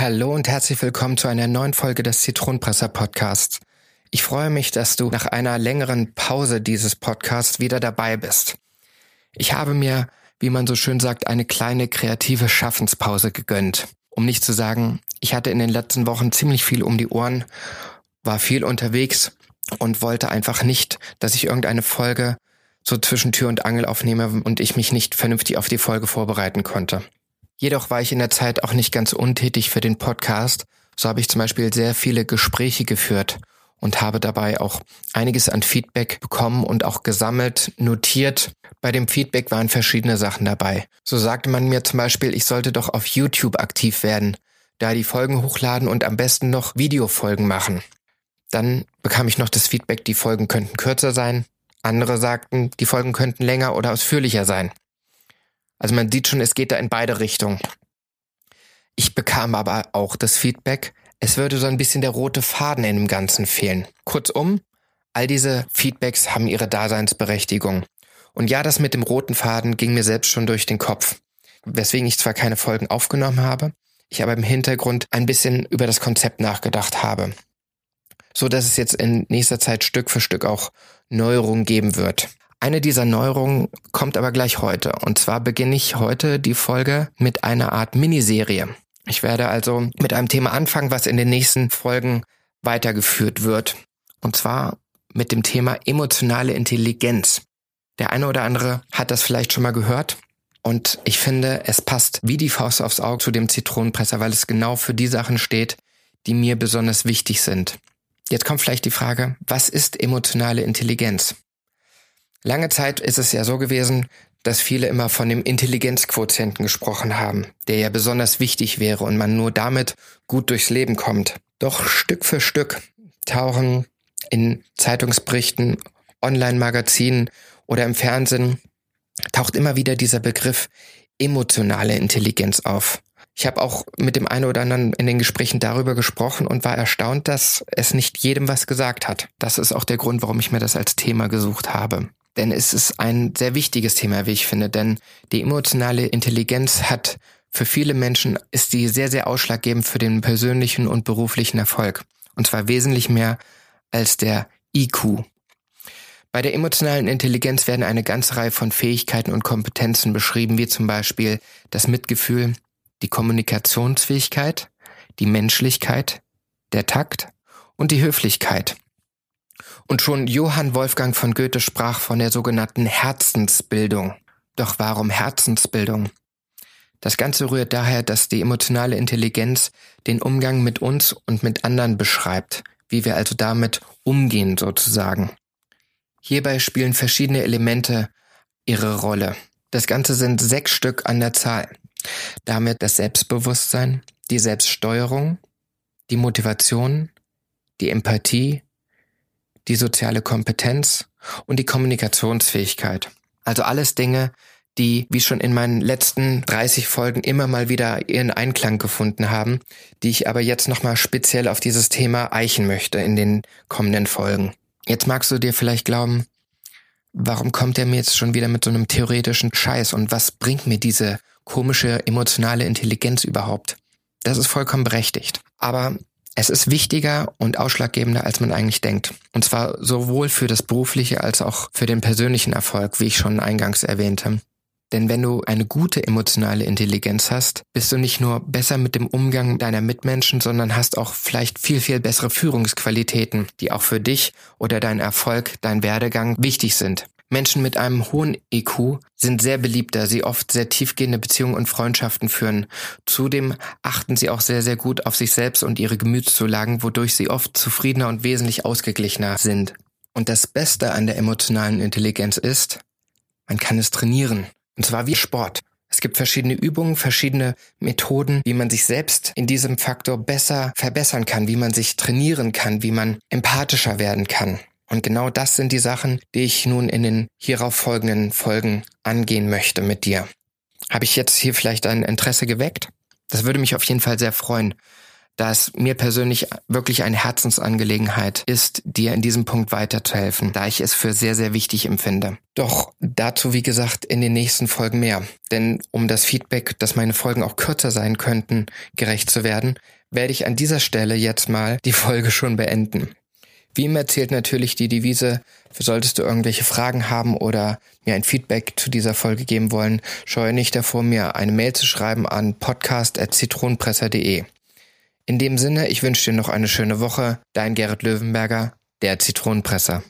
Hallo und herzlich willkommen zu einer neuen Folge des Zitronenpresser Podcasts. Ich freue mich, dass du nach einer längeren Pause dieses Podcasts wieder dabei bist. Ich habe mir, wie man so schön sagt, eine kleine kreative Schaffenspause gegönnt. Um nicht zu sagen, ich hatte in den letzten Wochen ziemlich viel um die Ohren, war viel unterwegs und wollte einfach nicht, dass ich irgendeine Folge so zwischen Tür und Angel aufnehme und ich mich nicht vernünftig auf die Folge vorbereiten konnte. Jedoch war ich in der Zeit auch nicht ganz untätig für den Podcast. So habe ich zum Beispiel sehr viele Gespräche geführt und habe dabei auch einiges an Feedback bekommen und auch gesammelt, notiert. Bei dem Feedback waren verschiedene Sachen dabei. So sagte man mir zum Beispiel, ich sollte doch auf YouTube aktiv werden, da die Folgen hochladen und am besten noch Videofolgen machen. Dann bekam ich noch das Feedback, die Folgen könnten kürzer sein. Andere sagten, die Folgen könnten länger oder ausführlicher sein. Also man sieht schon, es geht da in beide Richtungen. Ich bekam aber auch das Feedback, es würde so ein bisschen der rote Faden in dem Ganzen fehlen. Kurzum, all diese Feedbacks haben ihre Daseinsberechtigung. Und ja, das mit dem roten Faden ging mir selbst schon durch den Kopf. Weswegen ich zwar keine Folgen aufgenommen habe, ich aber im Hintergrund ein bisschen über das Konzept nachgedacht habe. So dass es jetzt in nächster Zeit Stück für Stück auch Neuerungen geben wird. Eine dieser Neuerungen kommt aber gleich heute. Und zwar beginne ich heute die Folge mit einer Art Miniserie. Ich werde also mit einem Thema anfangen, was in den nächsten Folgen weitergeführt wird. Und zwar mit dem Thema emotionale Intelligenz. Der eine oder andere hat das vielleicht schon mal gehört. Und ich finde, es passt wie die Faust aufs Auge zu dem Zitronenpresser, weil es genau für die Sachen steht, die mir besonders wichtig sind. Jetzt kommt vielleicht die Frage, was ist emotionale Intelligenz? Lange Zeit ist es ja so gewesen, dass viele immer von dem Intelligenzquotienten gesprochen haben, der ja besonders wichtig wäre und man nur damit gut durchs Leben kommt. Doch Stück für Stück tauchen in Zeitungsberichten, Online-Magazinen oder im Fernsehen taucht immer wieder dieser Begriff emotionale Intelligenz auf. Ich habe auch mit dem einen oder anderen in den Gesprächen darüber gesprochen und war erstaunt, dass es nicht jedem was gesagt hat. Das ist auch der Grund, warum ich mir das als Thema gesucht habe. Denn es ist ein sehr wichtiges Thema, wie ich finde, denn die emotionale Intelligenz hat für viele Menschen ist die sehr, sehr ausschlaggebend für den persönlichen und beruflichen Erfolg. Und zwar wesentlich mehr als der IQ. Bei der emotionalen Intelligenz werden eine ganze Reihe von Fähigkeiten und Kompetenzen beschrieben, wie zum Beispiel das Mitgefühl, die Kommunikationsfähigkeit, die Menschlichkeit, der Takt und die Höflichkeit. Und schon Johann Wolfgang von Goethe sprach von der sogenannten Herzensbildung. Doch warum Herzensbildung? Das Ganze rührt daher, dass die emotionale Intelligenz den Umgang mit uns und mit anderen beschreibt, wie wir also damit umgehen sozusagen. Hierbei spielen verschiedene Elemente ihre Rolle. Das Ganze sind sechs Stück an der Zahl. Damit das Selbstbewusstsein, die Selbststeuerung, die Motivation, die Empathie, die soziale Kompetenz und die Kommunikationsfähigkeit. Also alles Dinge, die, wie schon in meinen letzten 30 Folgen immer mal wieder ihren Einklang gefunden haben, die ich aber jetzt nochmal speziell auf dieses Thema eichen möchte in den kommenden Folgen. Jetzt magst du dir vielleicht glauben, warum kommt er mir jetzt schon wieder mit so einem theoretischen Scheiß und was bringt mir diese komische emotionale Intelligenz überhaupt? Das ist vollkommen berechtigt. Aber es ist wichtiger und ausschlaggebender, als man eigentlich denkt. Und zwar sowohl für das berufliche als auch für den persönlichen Erfolg, wie ich schon eingangs erwähnte. Denn wenn du eine gute emotionale Intelligenz hast, bist du nicht nur besser mit dem Umgang deiner Mitmenschen, sondern hast auch vielleicht viel, viel bessere Führungsqualitäten, die auch für dich oder deinen Erfolg, dein Werdegang wichtig sind. Menschen mit einem hohen EQ sind sehr beliebt, da sie oft sehr tiefgehende Beziehungen und Freundschaften führen. Zudem achten sie auch sehr, sehr gut auf sich selbst und ihre Gemütszulagen, wodurch sie oft zufriedener und wesentlich ausgeglichener sind. Und das Beste an der emotionalen Intelligenz ist, man kann es trainieren. Und zwar wie Sport. Es gibt verschiedene Übungen, verschiedene Methoden, wie man sich selbst in diesem Faktor besser verbessern kann, wie man sich trainieren kann, wie man empathischer werden kann. Und genau das sind die Sachen, die ich nun in den hierauf folgenden Folgen angehen möchte mit dir. Habe ich jetzt hier vielleicht ein Interesse geweckt? Das würde mich auf jeden Fall sehr freuen, da es mir persönlich wirklich eine Herzensangelegenheit ist, dir in diesem Punkt weiterzuhelfen, da ich es für sehr, sehr wichtig empfinde. Doch dazu, wie gesagt, in den nächsten Folgen mehr. Denn um das Feedback, dass meine Folgen auch kürzer sein könnten, gerecht zu werden, werde ich an dieser Stelle jetzt mal die Folge schon beenden. Wie immer zählt natürlich die Devise, solltest du irgendwelche Fragen haben oder mir ein Feedback zu dieser Folge geben wollen, scheue nicht davor, mir eine Mail zu schreiben an podcast.zitronenpresser.de. In dem Sinne, ich wünsche dir noch eine schöne Woche. Dein Gerrit Löwenberger, der Zitronenpresser.